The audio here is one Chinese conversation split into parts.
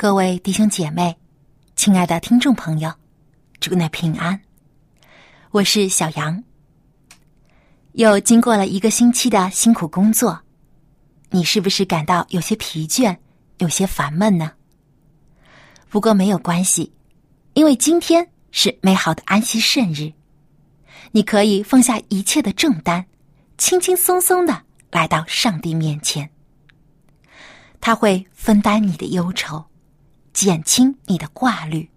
各位弟兄姐妹，亲爱的听众朋友，祝你平安。我是小杨。又经过了一个星期的辛苦工作，你是不是感到有些疲倦、有些烦闷呢？不过没有关系，因为今天是美好的安息圣日，你可以放下一切的重担，轻轻松松的来到上帝面前，他会分担你的忧愁。减轻你的挂虑。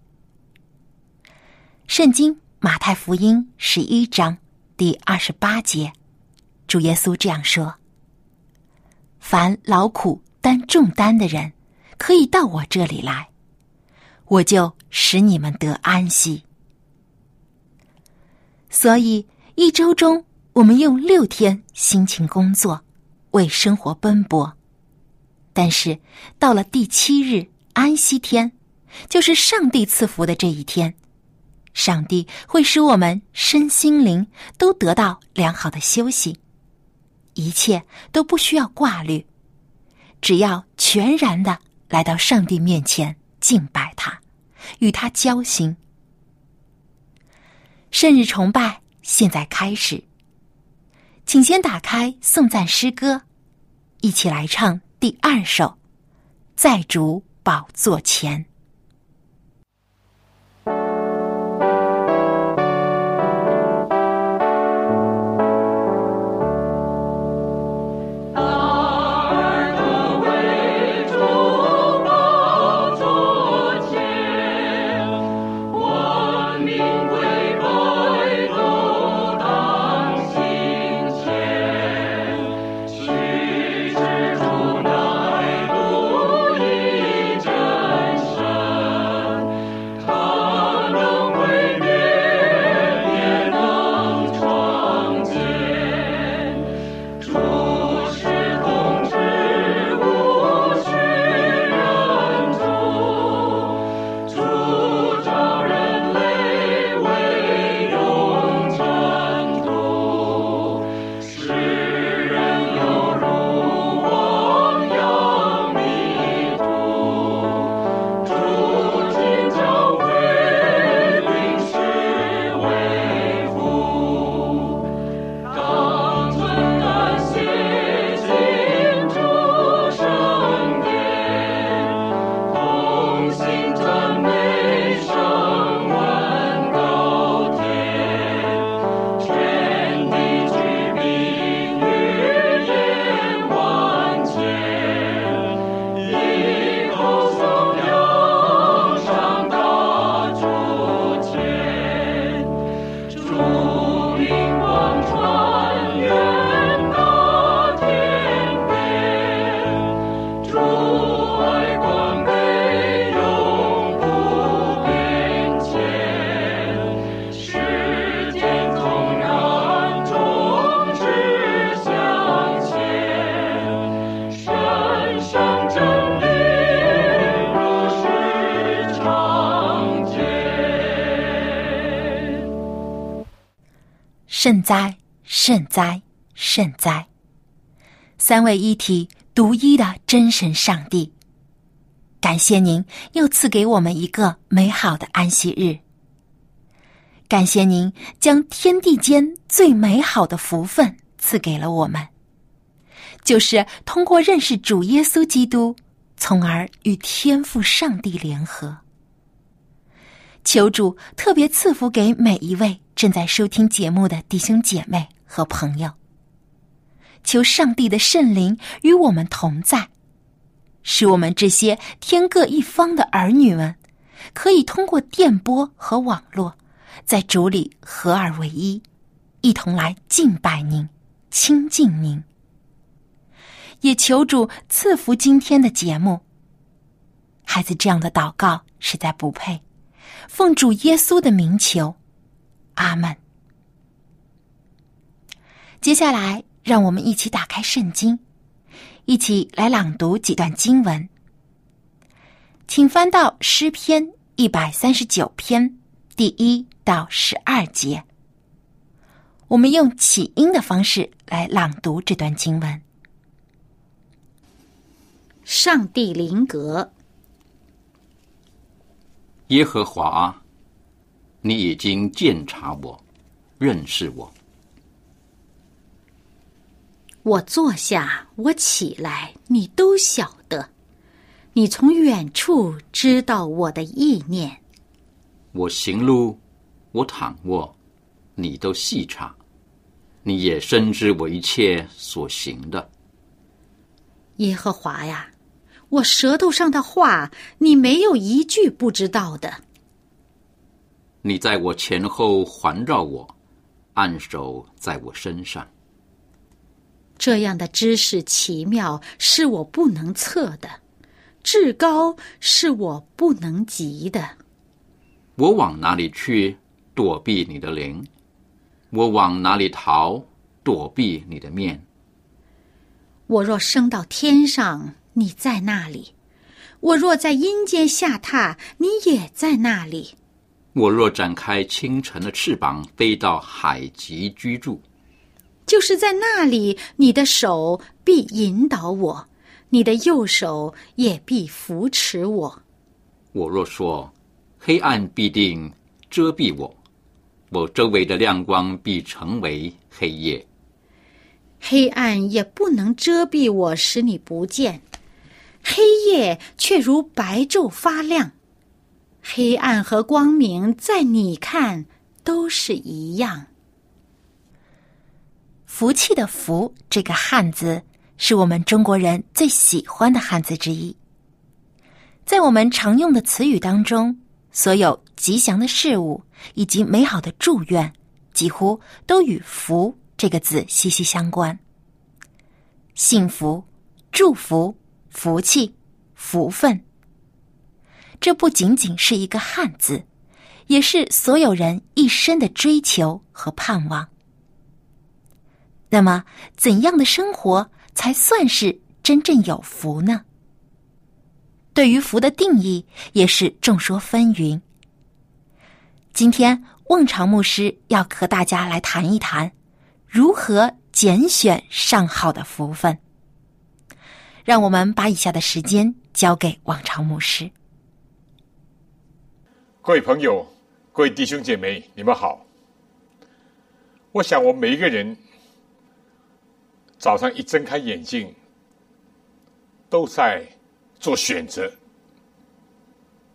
圣经马太福音十一章第二十八节，主耶稣这样说：“凡劳苦担重担的人，可以到我这里来，我就使你们得安息。”所以一周中，我们用六天辛勤工作，为生活奔波，但是到了第七日。安息天，就是上帝赐福的这一天。上帝会使我们身心灵都得到良好的休息，一切都不需要挂虑，只要全然的来到上帝面前敬拜他，与他交心。圣日崇拜现在开始，请先打开颂赞诗歌，一起来唱第二首，在主。宝座前。圣哉，圣哉，圣哉！三位一体、独一的真神上帝，感谢您又赐给我们一个美好的安息日。感谢您将天地间最美好的福分赐给了我们，就是通过认识主耶稣基督，从而与天父上帝联合。求主特别赐福给每一位。正在收听节目的弟兄姐妹和朋友，求上帝的圣灵与我们同在，使我们这些天各一方的儿女们，可以通过电波和网络，在主里合二为一，一同来敬拜您、亲近您。也求主赐福今天的节目。孩子这样的祷告实在不配，奉主耶稣的名求，阿门。接下来，让我们一起打开圣经，一起来朗读几段经文。请翻到诗篇一百三十九篇第一到十二节。我们用起音的方式来朗读这段经文。上帝灵格，耶和华，你已经鉴察我，认识我。我坐下，我起来，你都晓得。你从远处知道我的意念。我行路，我躺卧，你都细察。你也深知我一切所行的。耶和华呀，我舌头上的话，你没有一句不知道的。你在我前后环绕我，按手在我身上。这样的知识奇妙，是我不能测的；至高，是我不能及的。我往哪里去躲避你的灵？我往哪里逃躲避你的面？我若升到天上，你在那里；我若在阴间下榻，你也在那里。我若展开清晨的翅膀，飞到海极居住。就是在那里，你的手必引导我，你的右手也必扶持我。我若说黑暗必定遮蔽我，我周围的亮光必成为黑夜。黑暗也不能遮蔽我，使你不见；黑夜却如白昼发亮。黑暗和光明，在你看都是一样。福气的“福”这个汉字，是我们中国人最喜欢的汉字之一。在我们常用的词语当中，所有吉祥的事物以及美好的祝愿，几乎都与“福”这个字息息相关。幸福、祝福、福气、福分，这不仅仅是一个汉字，也是所有人一生的追求和盼望。那么，怎样的生活才算是真正有福呢？对于福的定义也是众说纷纭。今天，望潮牧师要和大家来谈一谈如何拣选上好的福分。让我们把以下的时间交给望潮牧师。各位朋友，各位弟兄姐妹，你们好。我想，我们每一个人。早上一睁开眼睛，都在做选择。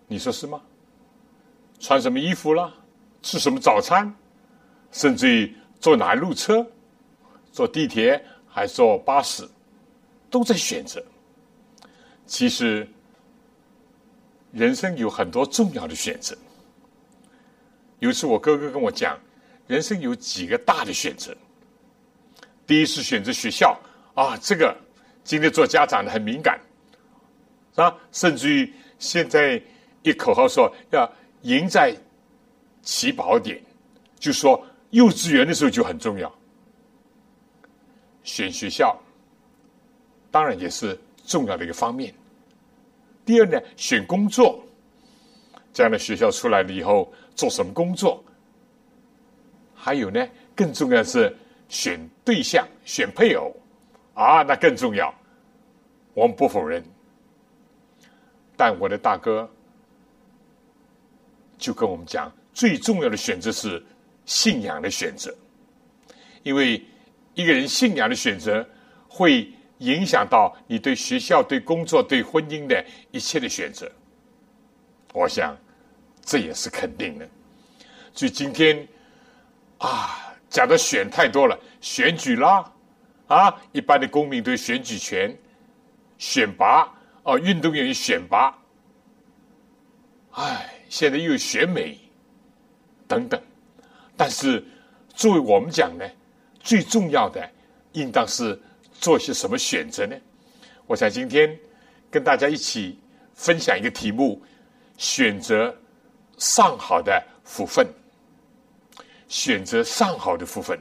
你说是吗？穿什么衣服啦？吃什么早餐？甚至于坐哪路车？坐地铁还是坐巴士？都在选择。其实，人生有很多重要的选择。有一次，我哥哥跟我讲，人生有几个大的选择。第一是选择学校啊，这个今天做家长的很敏感，是吧？甚至于现在一口号说要赢在起跑点，就说幼稚园的时候就很重要。选学校当然也是重要的一个方面。第二呢，选工作，这样的学校出来了以后做什么工作？还有呢，更重要的是。选对象、选配偶，啊，那更重要。我们不否认，但我的大哥就跟我们讲，最重要的选择是信仰的选择，因为一个人信仰的选择会影响到你对学校、对工作、对婚姻的一切的选择。我想这也是肯定的。所以今天啊。讲的选太多了，选举啦，啊，一般的公民对选举权，选拔哦，运动员选拔，哎，现在又选美，等等，但是作为我们讲呢，最重要的应当是做些什么选择呢？我想今天跟大家一起分享一个题目：选择上好的福分。选择上好的福分。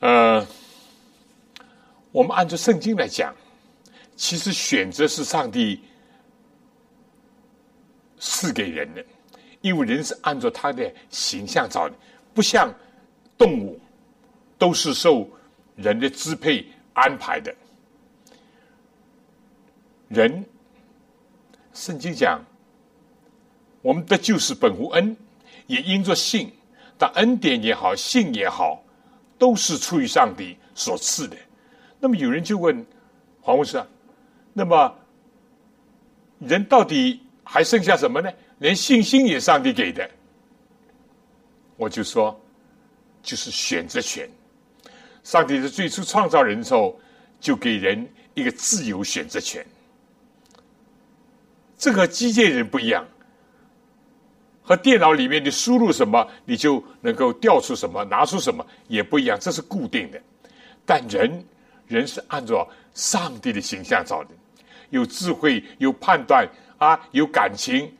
呃，我们按照圣经来讲，其实选择是上帝赐给人的，因为人是按照他的形象造的，不像动物都是受人的支配安排的。人，圣经讲，我们的救是本乎恩。也因着信，但恩典也好，信也好，都是出于上帝所赐的。那么有人就问黄牧师啊，那么人到底还剩下什么呢？连信心也上帝给的。我就说，就是选择权。上帝在最初创造人的时候，就给人一个自由选择权。这和机械人不一样。和电脑里面的输入什么，你就能够调出什么，拿出什么也不一样，这是固定的。但人，人是按照上帝的形象造的，有智慧，有判断啊，有感情，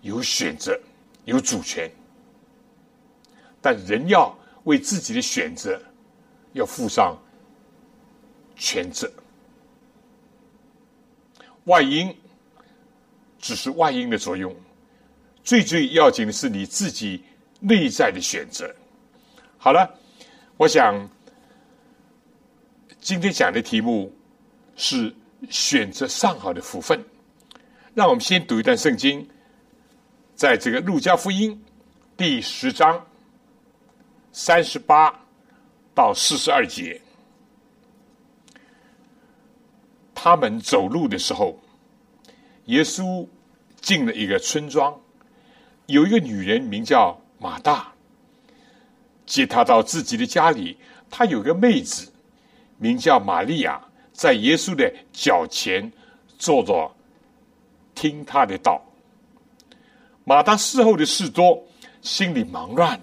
有选择，有主权。但人要为自己的选择要负上全责。外因只是外因的作用。最最要紧的是你自己内在的选择。好了，我想今天讲的题目是选择上好的福分。让我们先读一段圣经，在这个路加福音第十章三十八到四十二节。他们走路的时候，耶稣进了一个村庄。有一个女人名叫马大，接他到自己的家里。他有个妹子名叫玛利亚，在耶稣的脚前坐着听他的道。马大事后的事多，心里忙乱，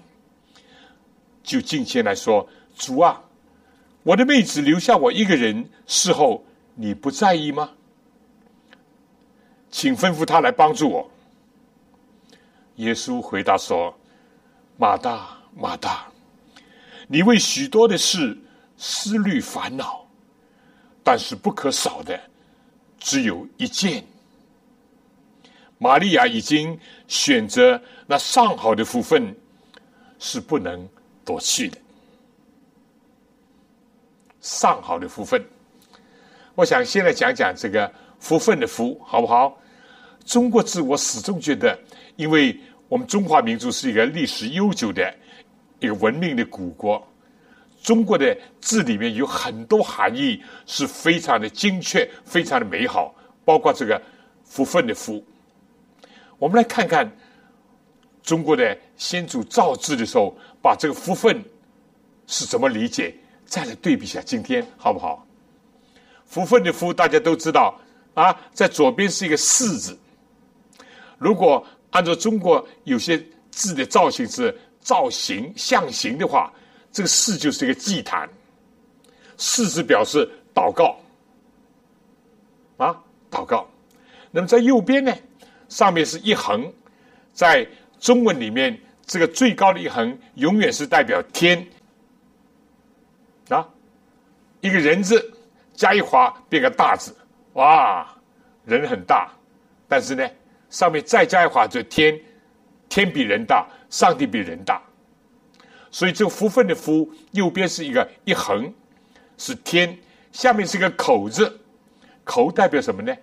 就进前来说：“主啊，我的妹子留下我一个人侍候，你不在意吗？请吩咐他来帮助我。”耶稣回答说：“马大，马大，你为许多的事思虑烦恼，但是不可少的只有一件。玛利亚已经选择那上好的福分，是不能夺去的。上好的福分，我想先来讲讲这个福分的福，好不好？中国字，我始终觉得，因为。我们中华民族是一个历史悠久的一个文明的古国，中国的字里面有很多含义是非常的精确、非常的美好，包括这个“福分”的“福”。我们来看看中国的先祖造字的时候，把这个“福分”是怎么理解，再来对比一下今天，好不好？“福分”的“福”大家都知道啊，在左边是一个“四”字，如果按照中国有些字的造型是造型象形的话，这个“四”就是一个祭坛，“四”字表示祷告。啊，祷告。那么在右边呢，上面是一横，在中文里面，这个最高的一横永远是代表天，一个人字加一划变个大字，哇，人很大，但是呢。上面再加一划，就天，天比人大，上帝比人大，所以这个福分的福，右边是一个一横，是天，下面是一个口字，口代表什么呢？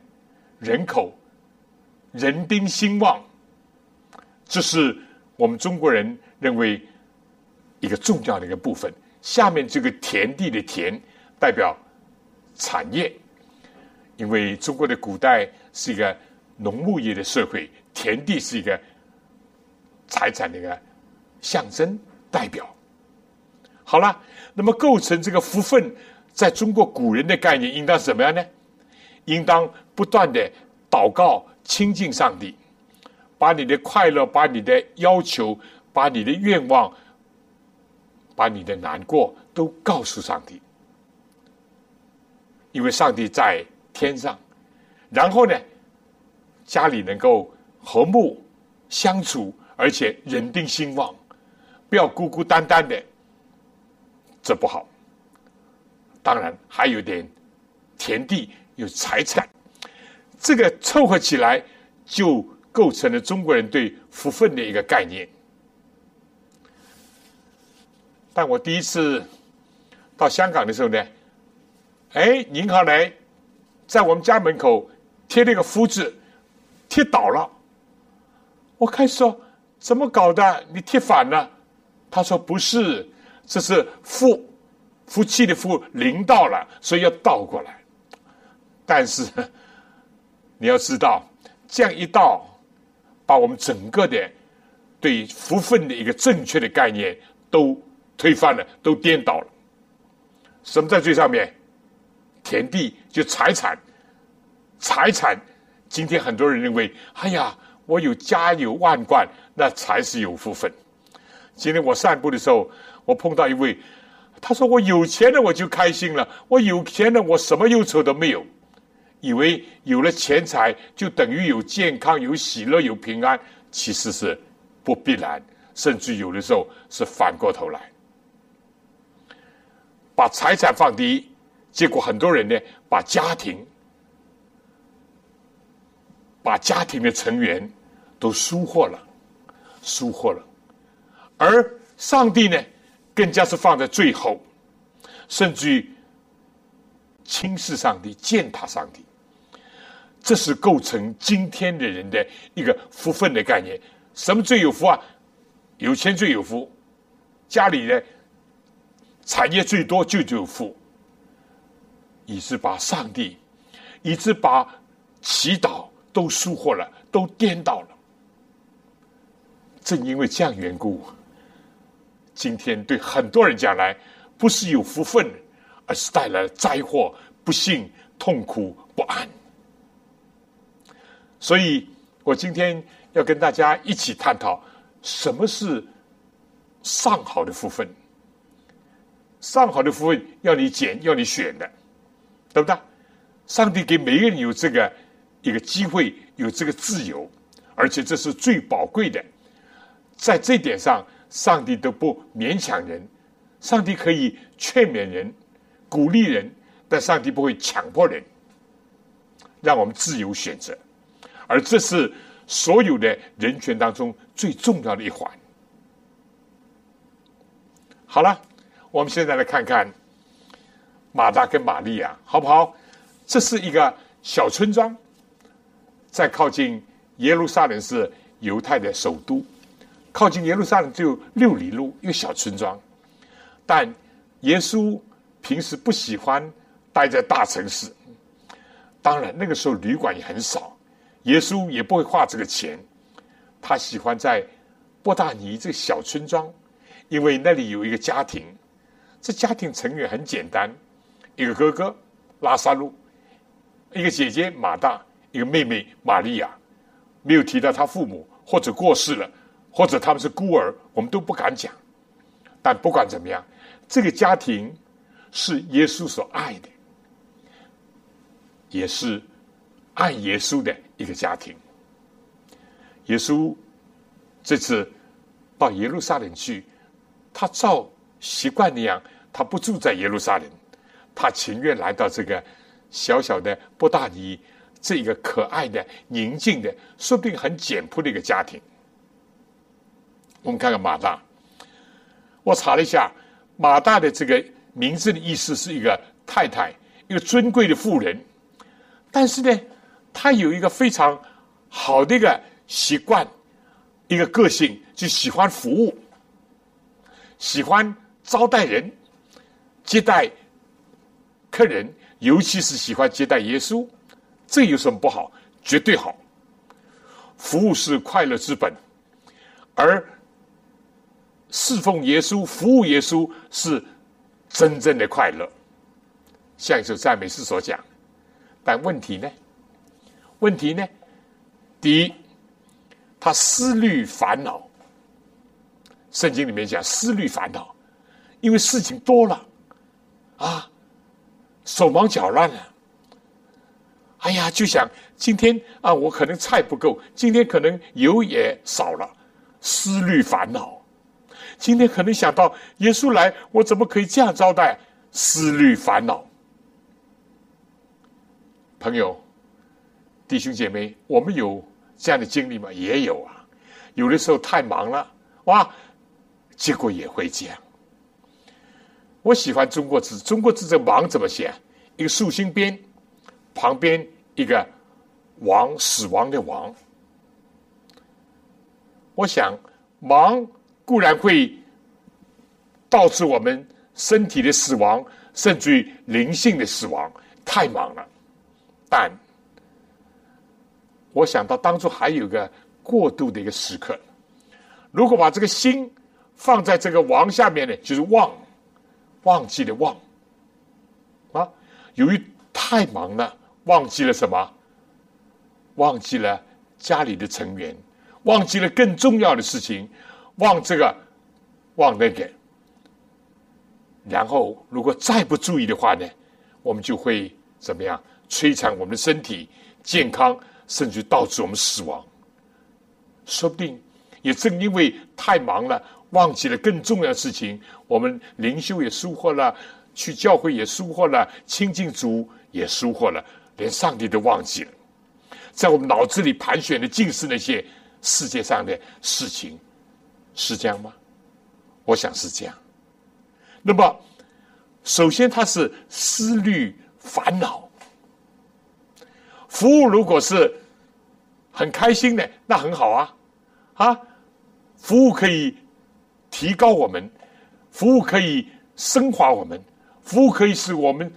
人口，人丁兴旺，这是我们中国人认为一个重要的一个部分。下面这个田地的田，代表产业，因为中国的古代是一个。农牧业的社会，田地是一个财产的一个象征代表。好了，那么构成这个福分，在中国古人的概念，应当怎么样呢？应当不断的祷告亲近上帝，把你的快乐、把你的要求、把你的愿望、把你的难过都告诉上帝，因为上帝在天上。然后呢，家里能够和睦相处，而且人丁兴旺，不要孤孤单单的，这不好。当然还有点田地有财产，这个凑合起来就构成了中国人对福分的一个概念。但我第一次到香港的时候呢，哎，银行来在我们家门口贴了一个福字，贴倒了。我开始说怎么搞的？你贴反了？他说不是，这是福。福气的福临到了，所以要倒过来。但是你要知道，这样一倒，把我们整个的对福分的一个正确的概念都推翻了，都颠倒了。什么在最上面？田地就财产，财产。今天很多人认为，哎呀，我有家有万贯，那才是有福分。今天我散步的时候，我碰到一位。他说：“我有钱了，我就开心了。我有钱了，我什么忧愁都没有。以为有了钱财就等于有健康、有喜乐、有平安，其实是不必然，甚至有的时候是反过头来，把财产放第一，结果很多人呢，把家庭、把家庭的成员都疏忽了，疏忽了，而上帝呢？”更加是放在最后，甚至于轻视上帝、践踏上帝，这是构成今天的人的一个福分的概念。什么最有福啊？有钱最有福，家里的产业最多就有福，以致把上帝，以致把祈祷都疏忽了，都颠倒了。正因为这样缘故。今天对很多人讲来，不是有福分，而是带来灾祸、不幸、痛苦、不安。所以我今天要跟大家一起探讨，什么是上好的福分。上好的福分要你拣，要你选的，对不对？上帝给每个人有这个一个机会，有这个自由，而且这是最宝贵的，在这点上。上帝都不勉强人，上帝可以劝勉人、鼓励人，但上帝不会强迫人，让我们自由选择。而这是所有的人权当中最重要的一环。好了，我们现在来看看马大跟玛利亚，好不好？这是一个小村庄，在靠近耶路撒冷是犹太的首都。靠近耶路撒冷只有六里路，一个小村庄。但耶稣平时不喜欢待在大城市。当然，那个时候旅馆也很少，耶稣也不会花这个钱。他喜欢在波大尼这个小村庄，因为那里有一个家庭，这家庭成员很简单：一个哥哥拉萨路，一个姐姐马大，一个妹妹玛利亚。没有提到他父母或者过世了。或者他们是孤儿，我们都不敢讲。但不管怎么样，这个家庭是耶稣所爱的，也是爱耶稣的一个家庭。耶稣这次到耶路撒冷去，他照习惯那样，他不住在耶路撒冷，他情愿来到这个小小的布大尼，这一个可爱的、宁静的，说不定很简朴的一个家庭。我们看看马大，我查了一下，马大的这个名字的意思是一个太太，一个尊贵的妇人。但是呢，他有一个非常好的一个习惯，一个个性，就喜欢服务，喜欢招待人，接待客人，尤其是喜欢接待耶稣。这有什么不好？绝对好。服务是快乐之本，而。侍奉耶稣、服务耶稣是真正的快乐，像一首赞美诗所讲。但问题呢？问题呢？第一，他思虑烦恼。圣经里面讲思虑烦恼，因为事情多了啊，手忙脚乱了。哎呀，就想今天啊，我可能菜不够，今天可能油也少了，思虑烦恼。今天可能想到耶稣来，我怎么可以这样招待？思虑烦恼。朋友、弟兄姐妹，我们有这样的经历吗？也有啊。有的时候太忙了，哇，结果也会这样。我喜欢中国字，中国字这“忙”怎么写？一个竖心边，旁边。一个亡死亡的亡，我想忙固然会导致我们身体的死亡，甚至于灵性的死亡。太忙了，但我想到当初还有个过渡的一个时刻。如果把这个心放在这个王下面呢，就是忘，忘记了忘啊。由于太忙了。忘记了什么？忘记了家里的成员，忘记了更重要的事情，忘这个，忘那个。然后，如果再不注意的话呢，我们就会怎么样？摧残我们的身体健康，甚至导致我们死亡。说不定，也正因为太忙了，忘记了更重要的事情，我们灵修也疏忽了，去教会也疏忽了，亲近主也疏忽了。连上帝都忘记了，在我们脑子里盘旋的尽是那些世界上的事情，是这样吗？我想是这样。那么，首先他是思虑烦恼，服务如果是很开心的，那很好啊，啊，服务可以提高我们，服务可以升华我们，服务可以使我们。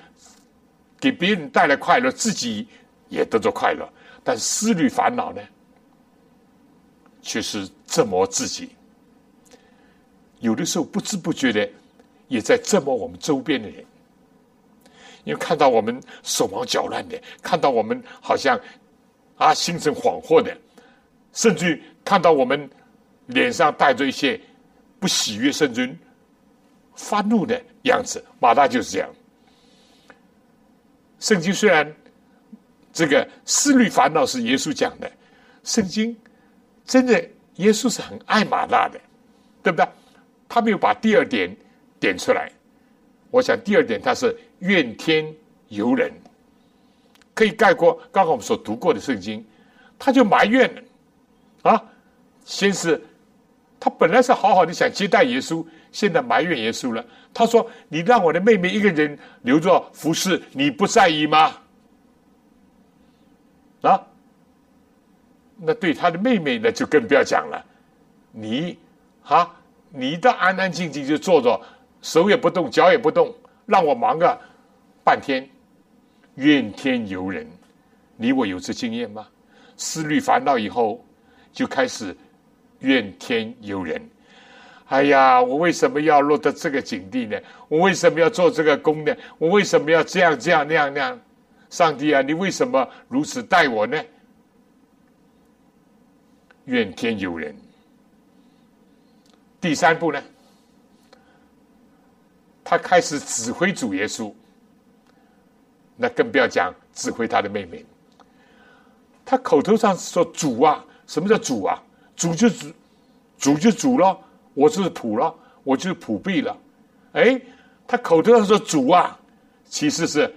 给别人带来快乐，自己也得着快乐，但思虑烦恼呢，却是折磨自己。有的时候不知不觉的，也在折磨我们周边的人。因为看到我们手忙脚乱的，看到我们好像啊心神恍惚的，甚至看到我们脸上带着一些不喜悦，甚至发怒的样子。马大就是这样。圣经虽然这个思虑烦恼是耶稣讲的，圣经真的耶稣是很爱马大的，对不对？他没有把第二点点出来。我想第二点他是怨天尤人，可以概括刚刚我们所读过的圣经，他就埋怨了啊！先是他本来是好好的想接待耶稣。现在埋怨耶稣了。他说：“你让我的妹妹一个人留着服侍，你不在意吗？”啊，那对他的妹妹那就更不要讲了。你啊，你倒安安静静就坐着，手也不动，脚也不动，让我忙个半天，怨天尤人。你我有这经验吗？思虑烦恼以后，就开始怨天尤人。哎呀，我为什么要落到这个境地呢？我为什么要做这个工呢？我为什么要这样这样那样那样？上帝啊，你为什么如此待我呢？怨天尤人。第三步呢，他开始指挥主耶稣，那更不要讲指挥他的妹妹。他口头上说主啊，什么叫主啊？主就主，主就主了。我就是仆了，我就是仆婢了，哎，他口头上说主啊，其实是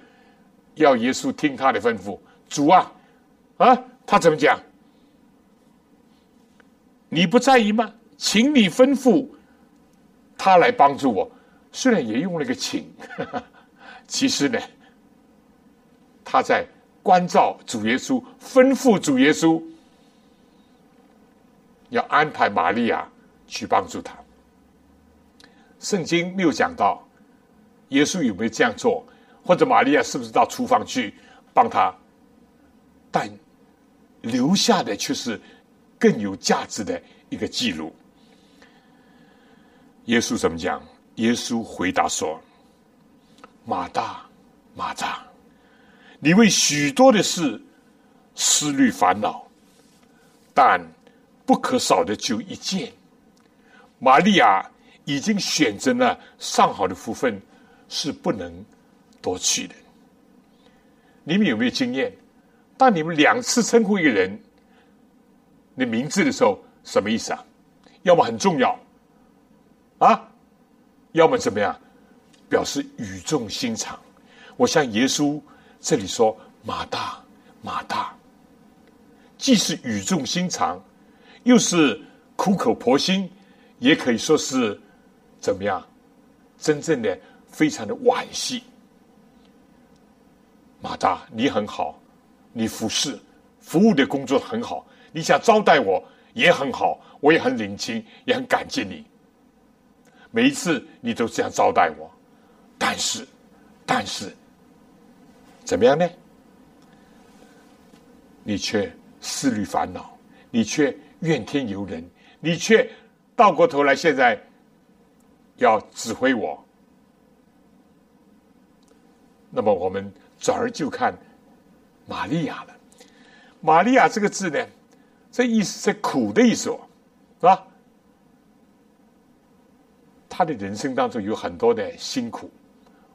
要耶稣听他的吩咐。主啊，啊，他怎么讲？你不在意吗？请你吩咐他来帮助我。虽然也用了个请，其实呢，他在关照主耶稣，吩咐主耶稣要安排玛利亚。去帮助他。圣经没有讲到耶稣有没有这样做，或者玛利亚是不是到厨房去帮他，但留下的却是更有价值的一个记录。耶稣怎么讲？耶稣回答说：“马大，马大，你为许多的事思虑烦恼，但。”不可少的就一件。玛利亚已经选择了上好的福分，是不能夺去的。你们有没有经验？当你们两次称呼一个人的名字的时候，什么意思啊？要么很重要啊，要么怎么样？表示语重心长。我像耶稣这里说：“马大，马大。”既是语重心长，又是苦口婆心，也可以说是怎么样？真正的非常的惋惜。马大，你很好，你服侍服务的工作很好，你想招待我也很好，我也很领情，也很感激你。每一次你都这样招待我，但是，但是，怎么样呢？你却。思虑烦恼，你却怨天尤人，你却倒过头来，现在要指挥我。那么我们转而就看玛利亚了。玛利亚这个字呢，这意思是苦的意思，是吧？他的人生当中有很多的辛苦，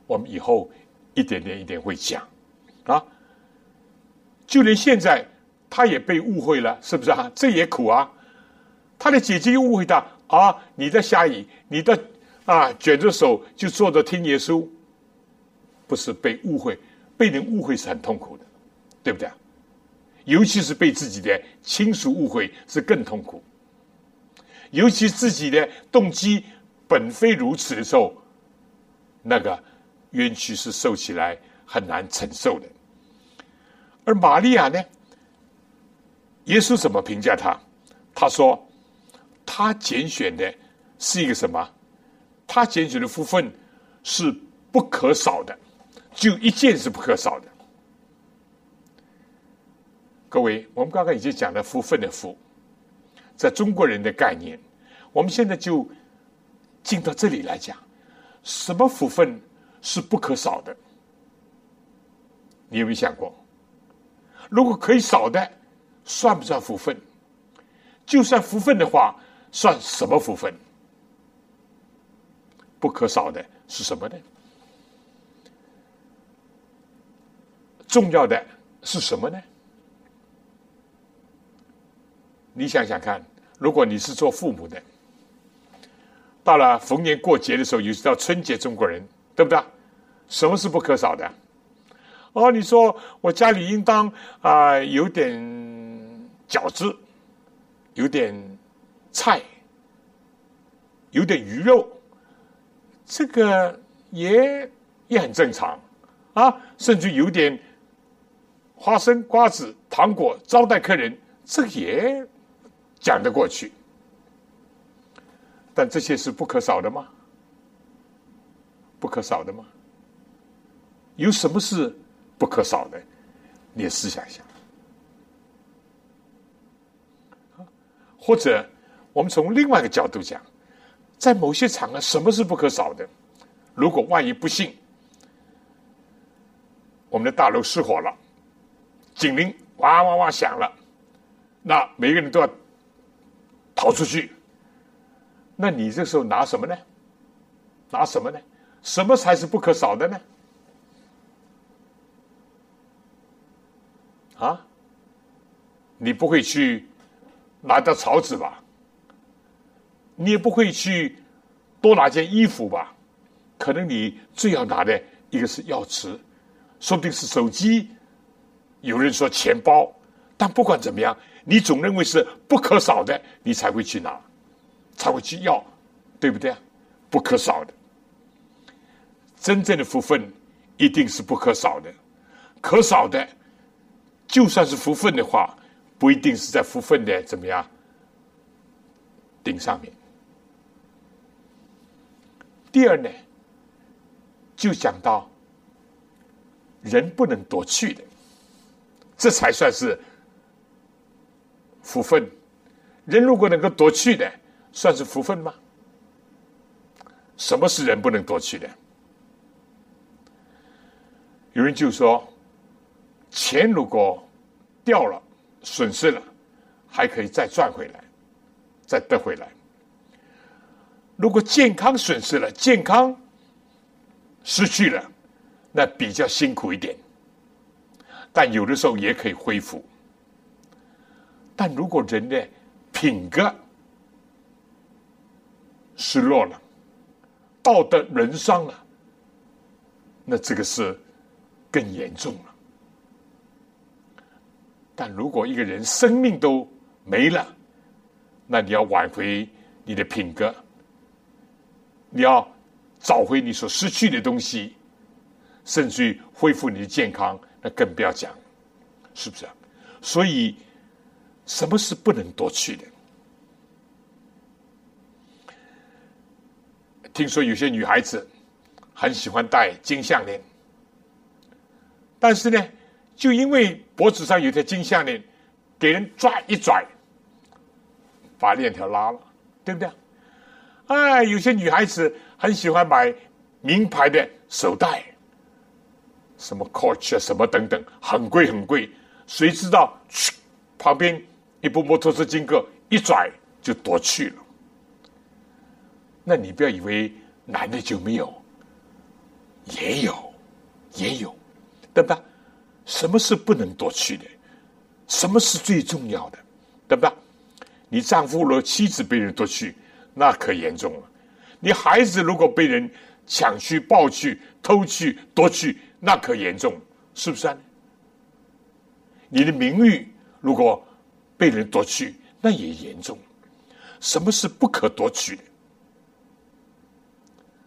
我们以后一点点一点会讲啊。就连现在。他也被误会了，是不是啊？这也苦啊！他的姐姐又误会他啊！你在下雨，你的啊卷着手就坐着听耶稣，不是被误会，被人误会是很痛苦的，对不对？尤其是被自己的亲属误会是更痛苦，尤其自己的动机本非如此的时候，那个冤屈是受起来很难承受的。而玛利亚呢？耶稣怎么评价他？他说：“他拣选的是一个什么？他拣选的福分是不可少的，就一件是不可少的。”各位，我们刚刚已经讲了福分的福，在中国人的概念，我们现在就进到这里来讲，什么福分是不可少的？你有没有想过？如果可以少的？算不算福分？就算福分的话，算什么福分？不可少的是什么呢？重要的是什么呢？你想想看，如果你是做父母的，到了逢年过节的时候，尤其到春节，中国人对不对？什么是不可少的？哦，你说我家里应当啊有点。饺子，有点菜，有点鱼肉，这个也也很正常啊。甚至有点花生、瓜子、糖果招待客人，这也讲得过去。但这些是不可少的吗？不可少的吗？有什么是不可少的？你也试想一下。或者，我们从另外一个角度讲，在某些场合，什么是不可少的？如果万一不幸，我们的大楼失火了，警铃哇哇哇响了，那每个人都要逃出去。那你这时候拿什么呢？拿什么呢？什么才是不可少的呢？啊？你不会去？拿到草纸吧，你也不会去多拿件衣服吧？可能你最要拿的一个是钥匙，说不定是手机，有人说钱包，但不管怎么样，你总认为是不可少的，你才会去拿，才会去要，对不对？不可少的，真正的福分一定是不可少的，可少的，就算是福分的话。不一定是在福分的怎么样顶上面。第二呢，就讲到人不能夺去的，这才算是福分。人如果能够夺去的，算是福分吗？什么是人不能夺去的？有人就说，钱如果掉了。损失了，还可以再赚回来，再得回来。如果健康损失了，健康失去了，那比较辛苦一点，但有的时候也可以恢复。但如果人的品格失落了，道德沦丧了，那这个是更严重了。但如果一个人生命都没了，那你要挽回你的品格，你要找回你所失去的东西，甚至于恢复你的健康，那更不要讲，是不是？所以，什么是不能夺去的？听说有些女孩子很喜欢戴金项链，但是呢？就因为脖子上有条金项链，给人拽一拽，把链条拉了，对不对？哎，有些女孩子很喜欢买名牌的手袋，什么 Coach 啊，什么等等，很贵很贵。谁知道，旁边一部摩托车经过，一拽就夺去了。那你不要以为男的就没有，也有，也有，对不对？什么是不能夺去的？什么是最重要的？对吧？你丈夫如妻子被人夺去，那可严重了；你孩子如果被人抢去、抱去、偷去、夺去，那可严重，是不是啊？你的名誉如果被人夺去，那也严重。什么是不可夺取的？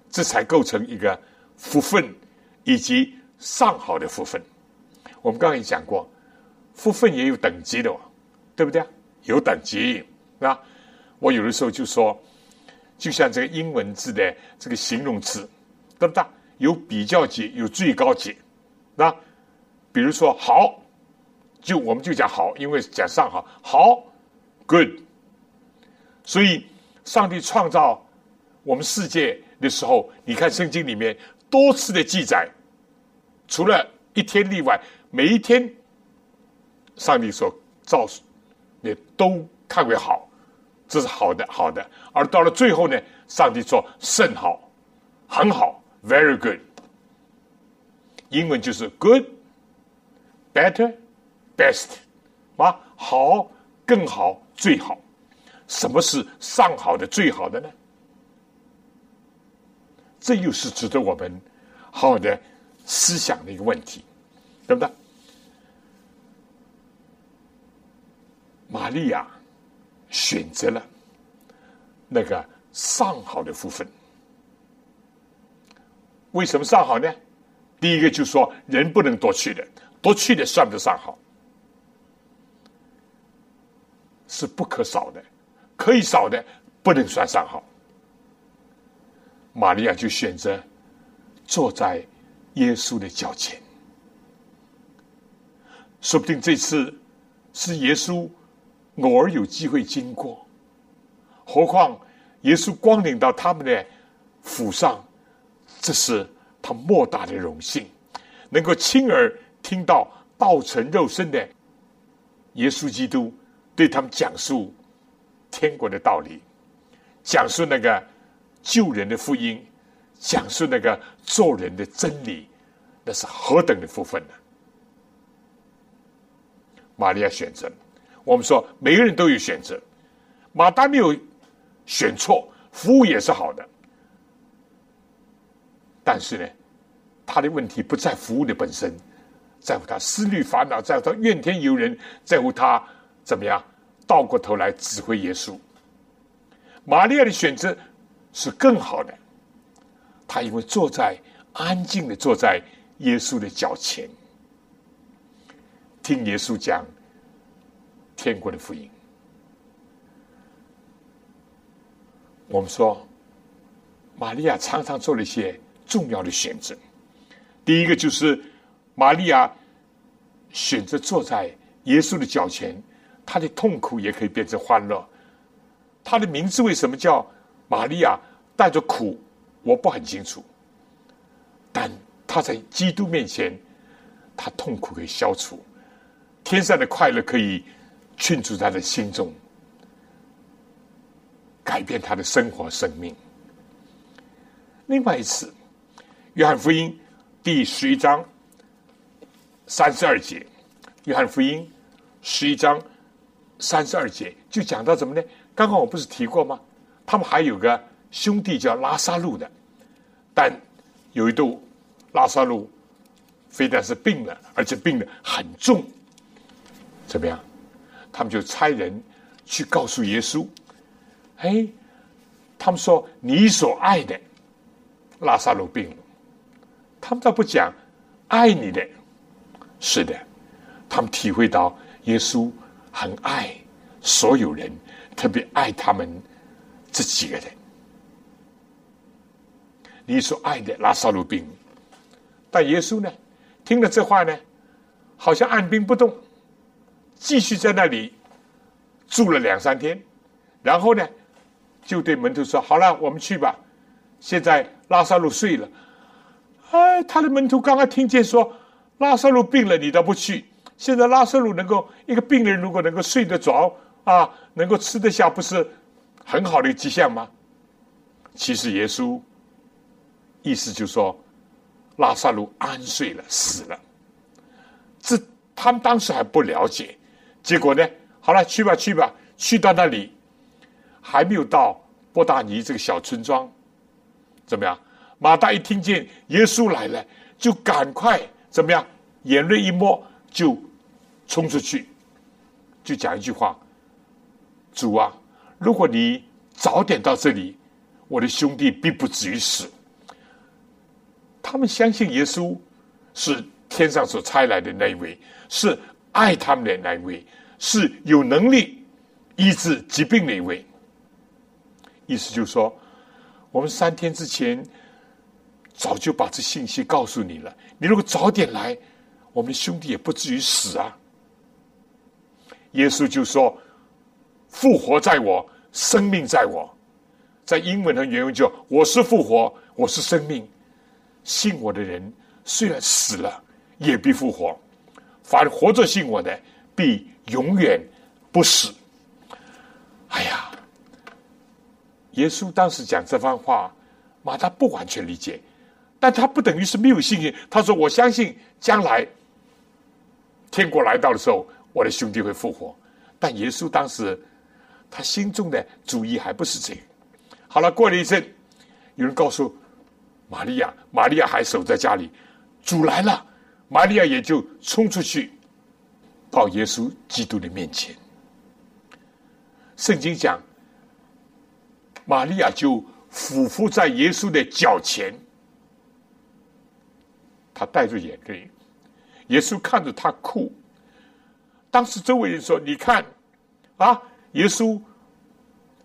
这才构成一个福分以及上好的福分。我们刚刚也讲过，福分也有等级的，对不对啊？有等级那！我有的时候就说，就像这个英文字的这个形容词，对不对？有比较级，有最高级，那比如说好，就我们就讲好，因为讲上好，好，good。所以，上帝创造我们世界的时候，你看圣经里面多次的记载，除了一天例外。每一天，上帝所造，你都看为好，这是好的，好的。而到了最后呢，上帝说甚好，很好，very good。英文就是 good，better，best，啊，好，更好，最好。什么是上好的、最好的呢？这又是值得我们好好的思想的一个问题。对不对？玛利亚选择了那个上好的福分。为什么上好呢？第一个就是说，人不能夺去的，夺去的算不上好，是不可少的，可以少的不能算上好。玛利亚就选择坐在耶稣的脚前。说不定这次是耶稣偶尔有机会经过，何况耶稣光临到他们的府上，这是他莫大的荣幸，能够亲耳听到道成肉身的耶稣基督对他们讲述天国的道理，讲述那个救人的福音，讲述那个做人的真理，那是何等的福分呢？玛利亚选择，我们说每个人都有选择，马达没有选错，服务也是好的，但是呢，他的问题不在服务的本身，在乎他思虑烦恼，在乎他怨天尤人，在乎他怎么样倒过头来指挥耶稣。玛利亚的选择是更好的，他因为坐在安静的坐在耶稣的脚前。听耶稣讲天国的福音，我们说，玛利亚常常做了一些重要的选择。第一个就是玛利亚选择坐在耶稣的脚前，她的痛苦也可以变成欢乐。她的名字为什么叫玛利亚？带着苦，我不很清楚。但她在基督面前，她痛苦可以消除。天上的快乐可以庆祝他的心中，改变他的生活生命。另外一次，约翰福音第十一章三十二节，约翰福音十一章三十二节就讲到怎么呢？刚刚我不是提过吗？他们还有个兄弟叫拉萨路的，但有一度拉萨路非但是病了，而且病得很重。怎么样？他们就差人去告诉耶稣：“哎，他们说你所爱的拉萨路病了。”他们倒不讲爱你的，是的，他们体会到耶稣很爱所有人，特别爱他们这几个人。你所爱的拉萨路病，但耶稣呢，听了这话呢，好像按兵不动。继续在那里住了两三天，然后呢，就对门徒说：“好了，我们去吧。现在拉萨路睡了。”哎，他的门徒刚刚听见说拉萨路病了，你倒不去。现在拉萨路能够一个病人如果能够睡得着啊，能够吃得下，不是很好的迹象吗？其实耶稣意思就是说拉萨路安睡了，死了。这他们当时还不了解。结果呢？好了，去吧，去吧，去到那里，还没有到波达尼这个小村庄，怎么样？马大一听见耶稣来了，就赶快怎么样？眼泪一抹，就冲出去，就讲一句话：“主啊，如果你早点到这里，我的兄弟必不至于死。”他们相信耶稣是天上所差来的那一位，是。爱他们的那一位是有能力医治疾病的一位，意思就是说，我们三天之前早就把这信息告诉你了。你如果早点来，我们兄弟也不至于死啊。耶稣就说：“复活在我，生命在我。”在英文和原文就我是复活，我是生命。信我的人，虽然死了，也必复活。”凡活着信我的，必永远不死。哎呀，耶稣当时讲这番话，马大不完全理解，但他不等于是没有信心。他说：“我相信将来天国来到的时候，我的兄弟会复活。”但耶稣当时他心中的主意还不是这个。好了，过了一阵，有人告诉玛利亚，玛利亚还守在家里，主来了。玛利亚也就冲出去，到耶稣基督的面前。圣经讲，玛利亚就俯伏在耶稣的脚前，他带着眼泪，耶稣看着他哭。当时周围人说：“你看，啊，耶稣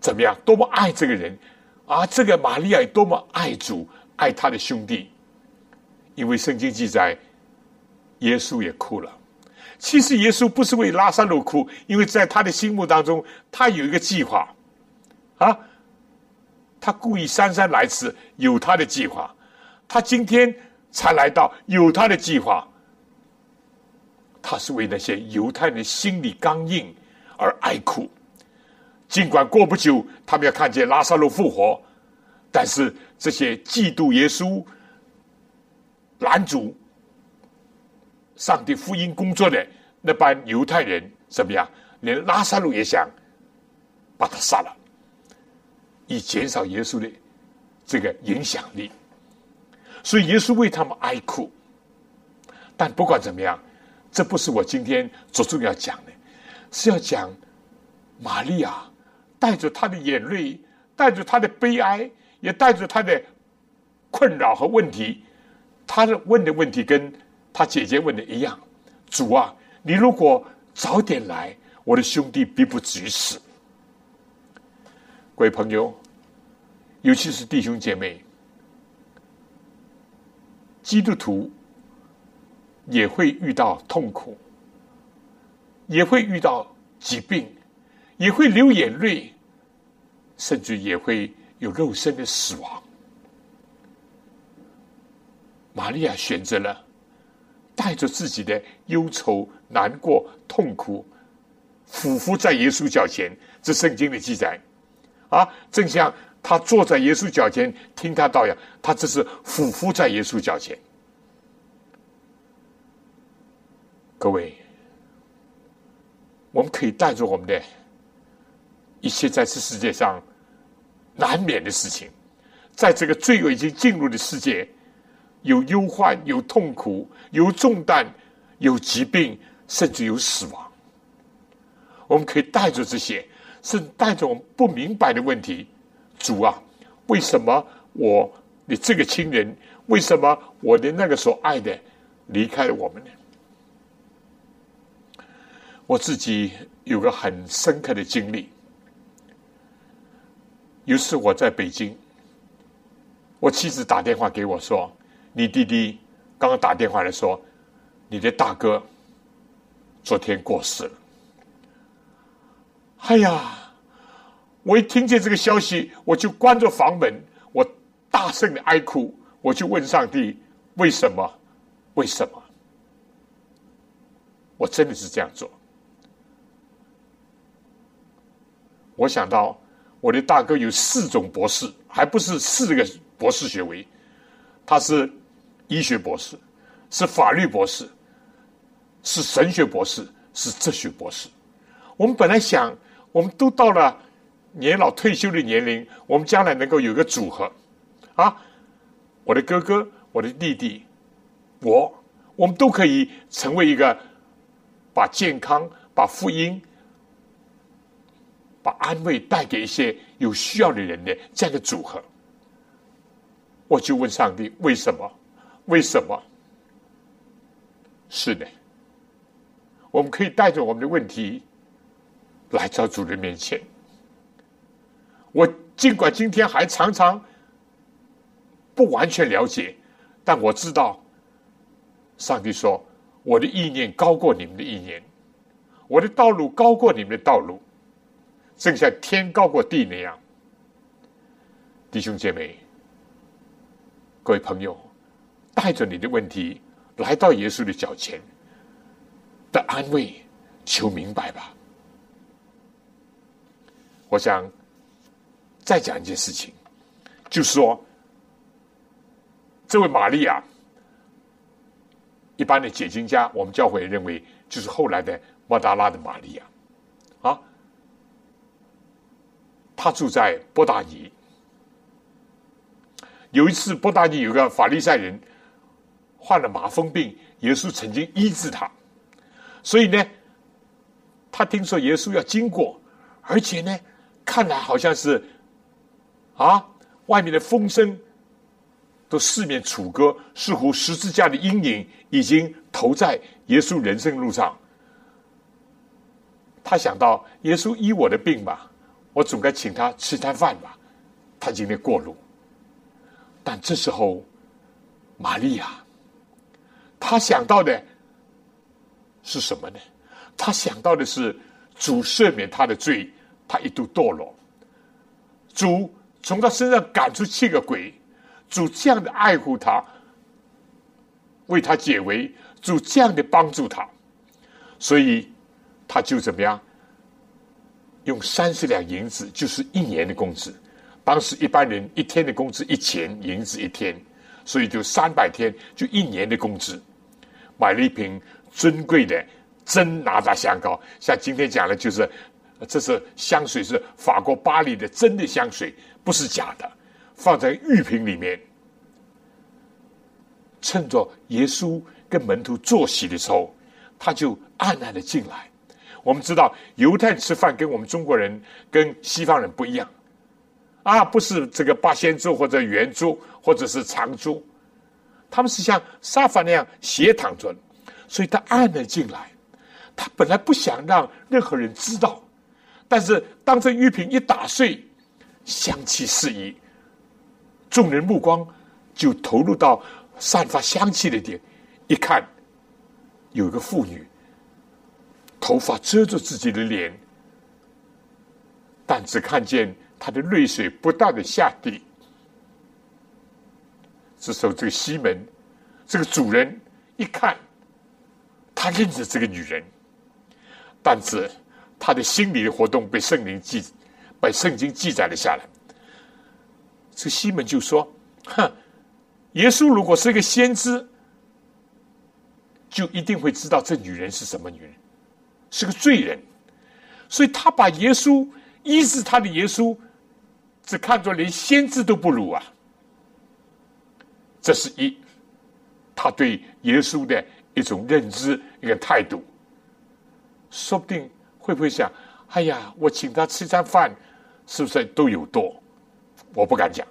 怎么样？多么爱这个人啊！这个玛利亚多么爱主，爱他的兄弟。因为圣经记载。”耶稣也哭了。其实耶稣不是为拉萨路哭，因为在他的心目当中，他有一个计划，啊，他故意姗姗来迟，有他的计划。他今天才来到，有他的计划。他是为那些犹太人心里刚硬而哀哭。尽管过不久，他们要看见拉萨路复活，但是这些嫉妒耶稣、拦阻。上帝福音工作的那班犹太人怎么样？连拉萨路也想把他杀了，以减少耶稣的这个影响力。所以耶稣为他们哀哭。但不管怎么样，这不是我今天着重要讲的，是要讲玛利亚带着她的眼泪，带着她的悲哀，也带着她的困扰和问题。她的问的问题跟。他姐姐问的一样，主啊，你如果早点来，我的兄弟必不至于死。各位朋友，尤其是弟兄姐妹，基督徒也会遇到痛苦，也会遇到疾病，也会流眼泪，甚至也会有肉身的死亡。玛利亚选择了。带着自己的忧愁、难过、痛苦，俯伏在耶稣脚前。这圣经的记载，啊，正像他坐在耶稣脚前听他道样，他只是俯伏在耶稣脚前。各位，我们可以带着我们的一切在这世界上难免的事情，在这个罪恶已经进入的世界，有忧患、有痛苦、有重担、有疾病，甚至有死亡。我们可以带着这些，甚至带着我们不明白的问题。主啊，为什么我的这个亲人，为什么我的那个所爱的离开了我们呢？我自己有个很深刻的经历。有次我在北京，我妻子打电话给我说：“你弟弟刚刚打电话来说，你的大哥昨天过世了。”哎呀！我一听见这个消息，我就关着房门，我大声的哀哭，我就问上帝：为什么？为什么？我真的是这样做。我想到我的大哥有四种博士，还不是四个博士学位，他是医学博士，是法律博士，是神学博士，是哲学博士。我们本来想，我们都到了。年老退休的年龄，我们将来能够有个组合，啊，我的哥哥，我的弟弟，我，我们都可以成为一个把健康、把福音、把安慰带给一些有需要的人的这样的组合。我就问上帝：为什么？为什么？是的，我们可以带着我们的问题来到主人面前。我尽管今天还常常不完全了解，但我知道，上帝说我的意念高过你们的意念，我的道路高过你们的道路，正像天高过地那样。弟兄姐妹，各位朋友，带着你的问题来到耶稣的脚前，的安慰，求明白吧。我想。再讲一件事情，就是说，这位玛利亚，一般的解经家，我们教会认为就是后来的莫达拉的玛利亚，啊，他住在波达尼。有一次，波达尼有个法利赛人患了麻风病，耶稣曾经医治他，所以呢，他听说耶稣要经过，而且呢，看来好像是。啊！外面的风声都四面楚歌，似乎十字架的阴影已经投在耶稣人生路上。他想到耶稣医我的病吧，我总该请他吃餐饭吧。他今天过路，但这时候，玛利亚，他想到的是什么呢？他想到的是主赦免他的罪，他一度堕落，主。从他身上赶出七个鬼，主这样的爱护他，为他解围，主这样的帮助他，所以他就怎么样？用三十两银子，就是一年的工资。当时一般人一天的工资一钱银子一天，所以就三百天，就一年的工资，买了一瓶尊贵的真拿达香膏。像今天讲的，就是这是香水，是法国巴黎的真的香水。不是假的，放在玉瓶里面，趁着耶稣跟门徒坐席的时候，他就暗暗的进来。我们知道犹太吃饭跟我们中国人跟西方人不一样，啊，不是这个八仙桌或者圆桌或者是长桌，他们是像沙发那样斜躺着，所以他按了进来。他本来不想让任何人知道，但是当这玉瓶一打碎。香气四溢，众人目光就投入到散发香气的点，一看，有一个妇女，头发遮住自己的脸，但只看见她的泪水不断的下地。这时候，这个西门，这个主人一看，他认识这个女人，但是他的心理的活动被圣灵记。把圣经记载了下来。这西门就说：“哼，耶稣如果是一个先知，就一定会知道这女人是什么女人，是个罪人。所以他把耶稣医治他的耶稣，只看作连先知都不如啊。这是一他对耶稣的一种认知，一个态度。说不定会不会想：哎呀，我请他吃餐饭，是不是都有多？我不敢讲。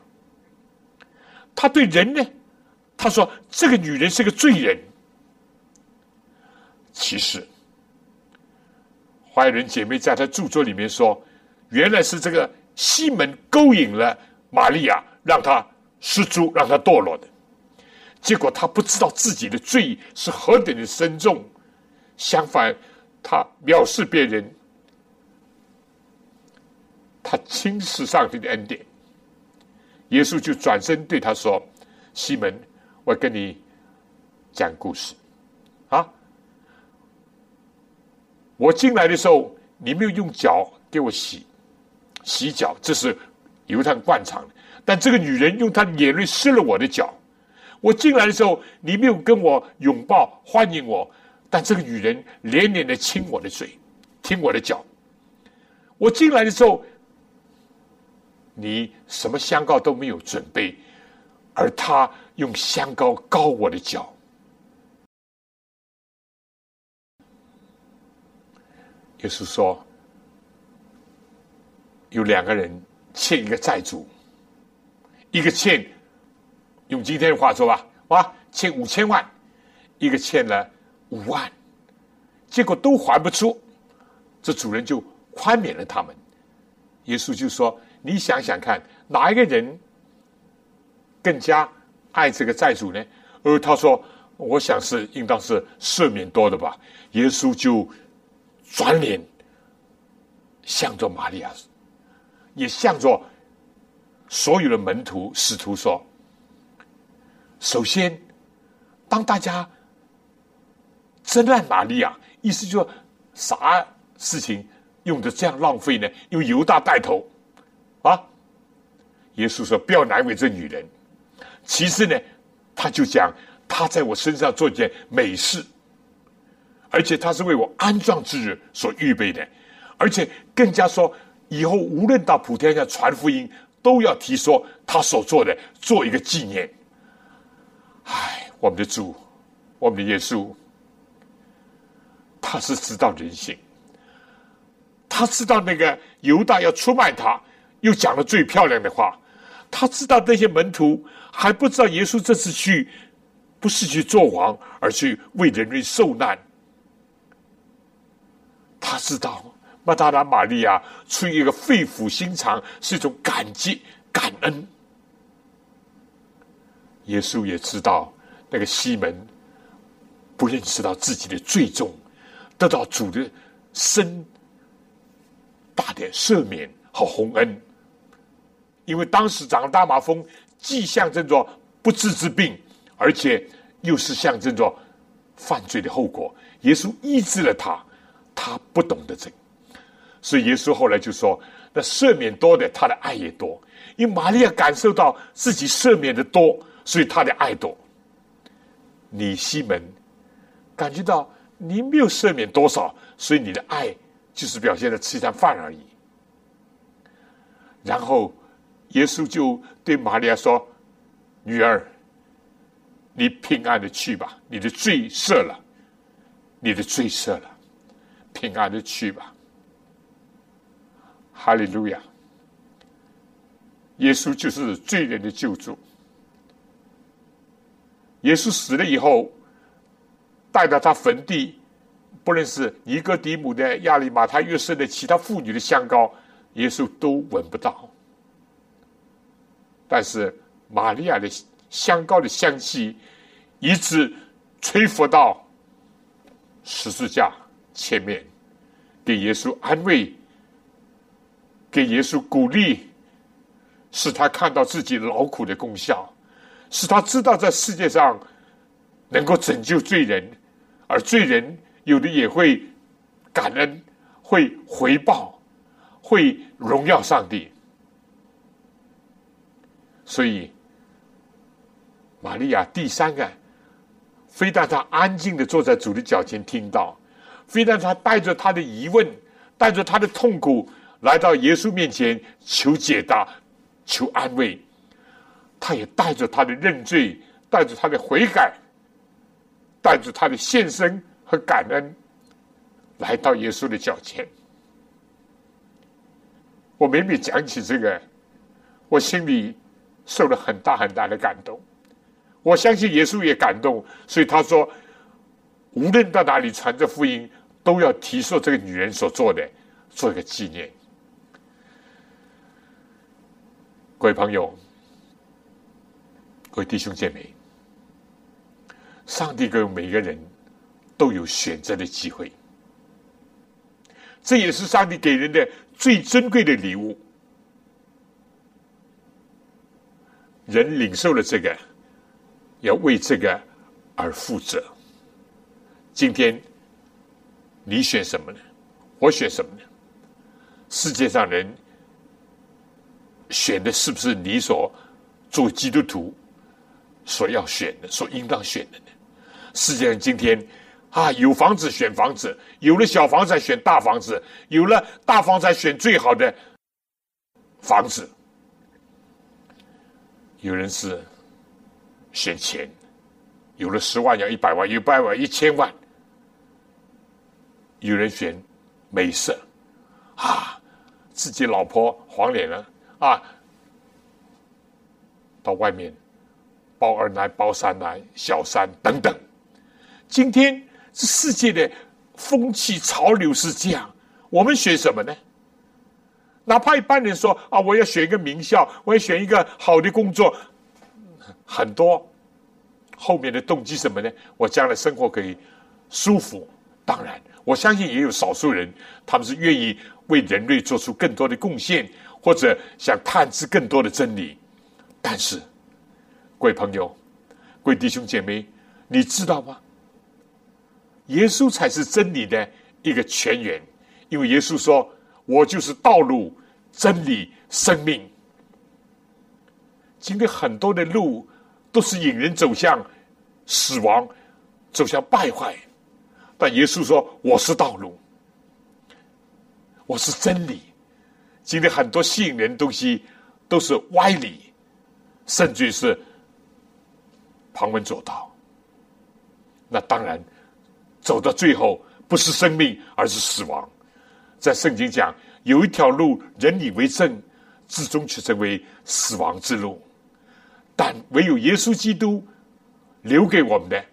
他对人呢？他说这个女人是个罪人。其实，怀仁姐妹在她著作里面说，原来是这个西门勾引了玛利亚，让她失足，让她堕落的。结果他不知道自己的罪是何等的深重，相反，他藐视别人，他轻视上帝的恩典。耶稣就转身对他说：“西门，我跟你讲故事啊！我进来的时候，你没有用脚给我洗洗脚，这是犹太惯常的。但这个女人用她的眼泪湿了我的脚。我进来的时候，你没有跟我拥抱欢迎我，但这个女人连连的亲我的嘴，亲我的脚。我进来的时候。”你什么香膏都没有准备，而他用香膏膏我的脚。耶稣说：“有两个人欠一个债主，一个欠用今天的话说吧，哇，欠五千万，一个欠了五万，结果都还不出，这主人就宽免了他们。耶稣就说。”你想想看，哪一个人更加爱这个债主呢？而他说：“我想是应当是赦免多的吧。”耶稣就转脸向着玛利亚，也向着所有的门徒使徒说：“首先，当大家真爱玛利亚，意思就说啥事情用的这样浪费呢？用犹大带头。”啊！耶稣说：“不要难为这女人。其实呢，他就讲他在我身上做件美事，而且他是为我安葬之日所预备的，而且更加说以后无论到普天下传福音，都要提说他所做的，做一个纪念。唉，我们的主，我们的耶稣，他是知道人性，他知道那个犹大要出卖他。”又讲了最漂亮的话，他知道那些门徒还不知道耶稣这次去不是去做王，而去为人类受难。他知道马达拉玛利亚出于一个肺腑心肠，是一种感激感恩。耶稣也知道那个西门不认识到自己的罪重，得到主的深大的赦免和洪恩。因为当时长大麻风，既象征着不治之病，而且又是象征着犯罪的后果。耶稣医治了他，他不懂得这个，所以耶稣后来就说：“那赦免多的，他的爱也多。因为玛利亚感受到自己赦免的多，所以他的爱多。你西门感觉到你没有赦免多少，所以你的爱就是表现在吃一餐饭而已。然后。”耶稣就对玛利亚说：“女儿，你平安的去吧，你的罪赦了，你的罪赦了，平安的去吧。”哈利路亚！耶稣就是罪人的救主。耶稣死了以后，带到他坟地，不论是尼哥底母的、亚利马太、约瑟的其他妇女的香膏，耶稣都闻不到。但是玛利亚的香膏的香气，一直吹拂到十字架前面，给耶稣安慰，给耶稣鼓励，使他看到自己劳苦的功效，使他知道在世界上能够拯救罪人，而罪人有的也会感恩，会回报，会荣耀上帝。所以，玛利亚第三个，非但她安静的坐在主的脚前听到，非但她带着她的疑问，带着她的痛苦来到耶稣面前求解答、求安慰，他也带着他的认罪，带着他的悔改，带着他的献身和感恩，来到耶稣的脚前。我每每讲起这个，我心里。受了很大很大的感动，我相信耶稣也感动，所以他说，无论到哪里传这福音，都要提说这个女人所做的，做一个纪念。各位朋友，各位弟兄姐妹，上帝给每个人都有选择的机会，这也是上帝给人的最珍贵的礼物。人领受了这个，要为这个而负责。今天你选什么呢？我选什么呢？世界上人选的是不是你所做基督徒所要选的、所应当选的呢？世界上今天啊，有房子选房子，有了小房子选大房子，有了大房子选最好的房子。有人是选钱，有了十万要一百万，有百万一千万。有人选美色，啊，自己老婆黄脸了啊，到外面包二奶、包三奶、小三等等。今天这世界的风气潮流是这样，我们选什么呢？哪怕一般人说啊，我要选一个名校，我要选一个好的工作，很多后面的动机什么呢？我将来生活可以舒服。当然，我相信也有少数人，他们是愿意为人类做出更多的贡献，或者想探知更多的真理。但是，各位朋友、各位弟兄姐妹，你知道吗？耶稣才是真理的一个泉源，因为耶稣说。我就是道路、真理、生命。今天很多的路都是引人走向死亡、走向败坏，但耶稣说：“我是道路，我是真理。”今天很多吸引人的东西都是歪理，甚至是旁门左道。那当然，走到最后不是生命，而是死亡。在圣经讲，有一条路，人以为正，至终却成为死亡之路。但唯有耶稣基督留给我们的，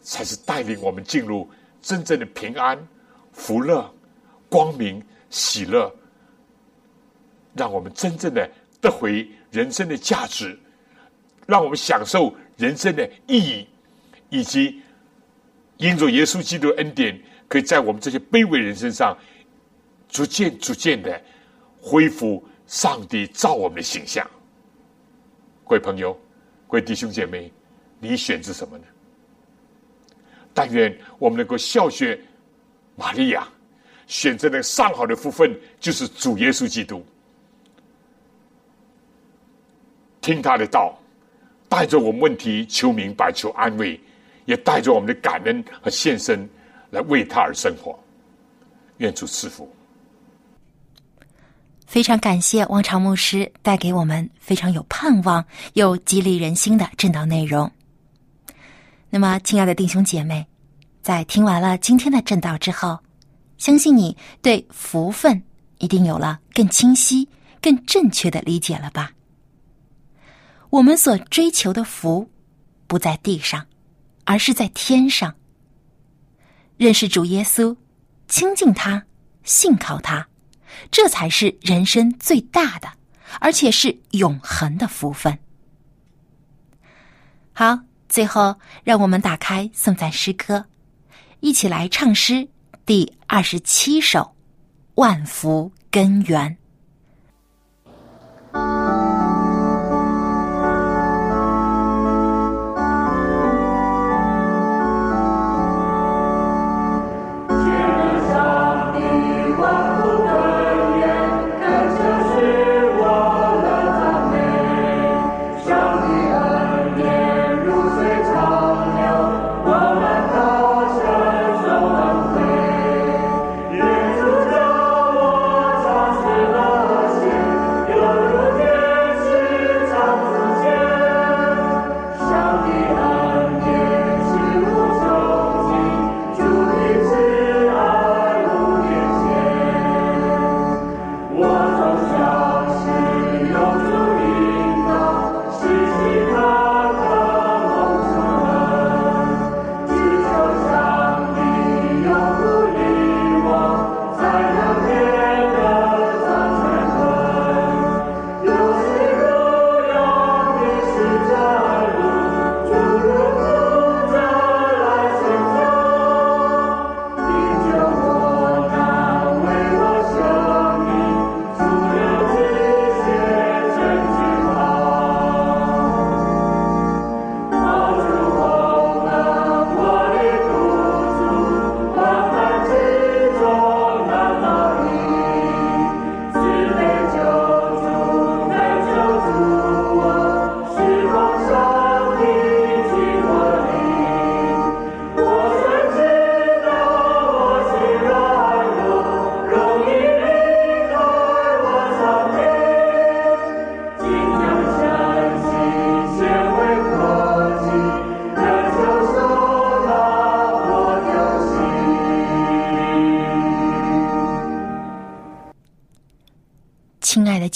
才是带领我们进入真正的平安、福乐、光明、喜乐，让我们真正的得回人生的价值，让我们享受人生的意义，以及因着耶稣基督恩典，可以在我们这些卑微人身上。逐渐、逐渐的恢复上帝造我们的形象。各位朋友、各位弟兄姐妹，你选择什么呢？但愿我们能够效学玛利亚，选择那上好的福分，就是主耶稣基督。听他的道，带着我们问题求明白、求安慰，也带着我们的感恩和献身来为他而生活。愿主赐福。非常感谢汪长牧师带给我们非常有盼望又激励人心的正道内容。那么，亲爱的弟兄姐妹，在听完了今天的正道之后，相信你对福分一定有了更清晰、更正确的理解了吧？我们所追求的福，不在地上，而是在天上。认识主耶稣，亲近他，信靠他。这才是人生最大的，而且是永恒的福分。好，最后让我们打开颂赞诗歌，一起来唱诗第二十七首《万福根源》。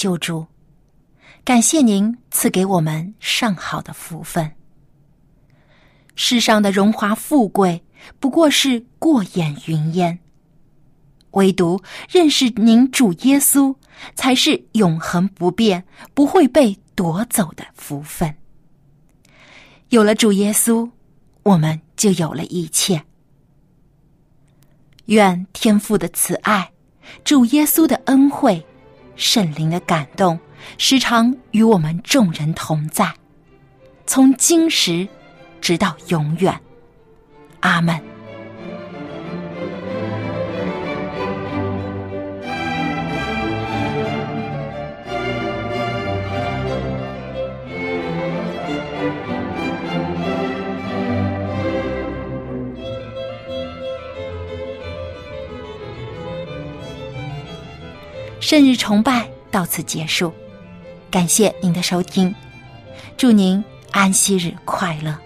救主，感谢您赐给我们上好的福分。世上的荣华富贵不过是过眼云烟，唯独认识您主耶稣，才是永恒不变、不会被夺走的福分。有了主耶稣，我们就有了一切。愿天父的慈爱、主耶稣的恩惠、圣灵的感动，时常与我们众人同在，从今时直到永远。阿门。圣日崇拜到此结束，感谢您的收听，祝您安息日快乐。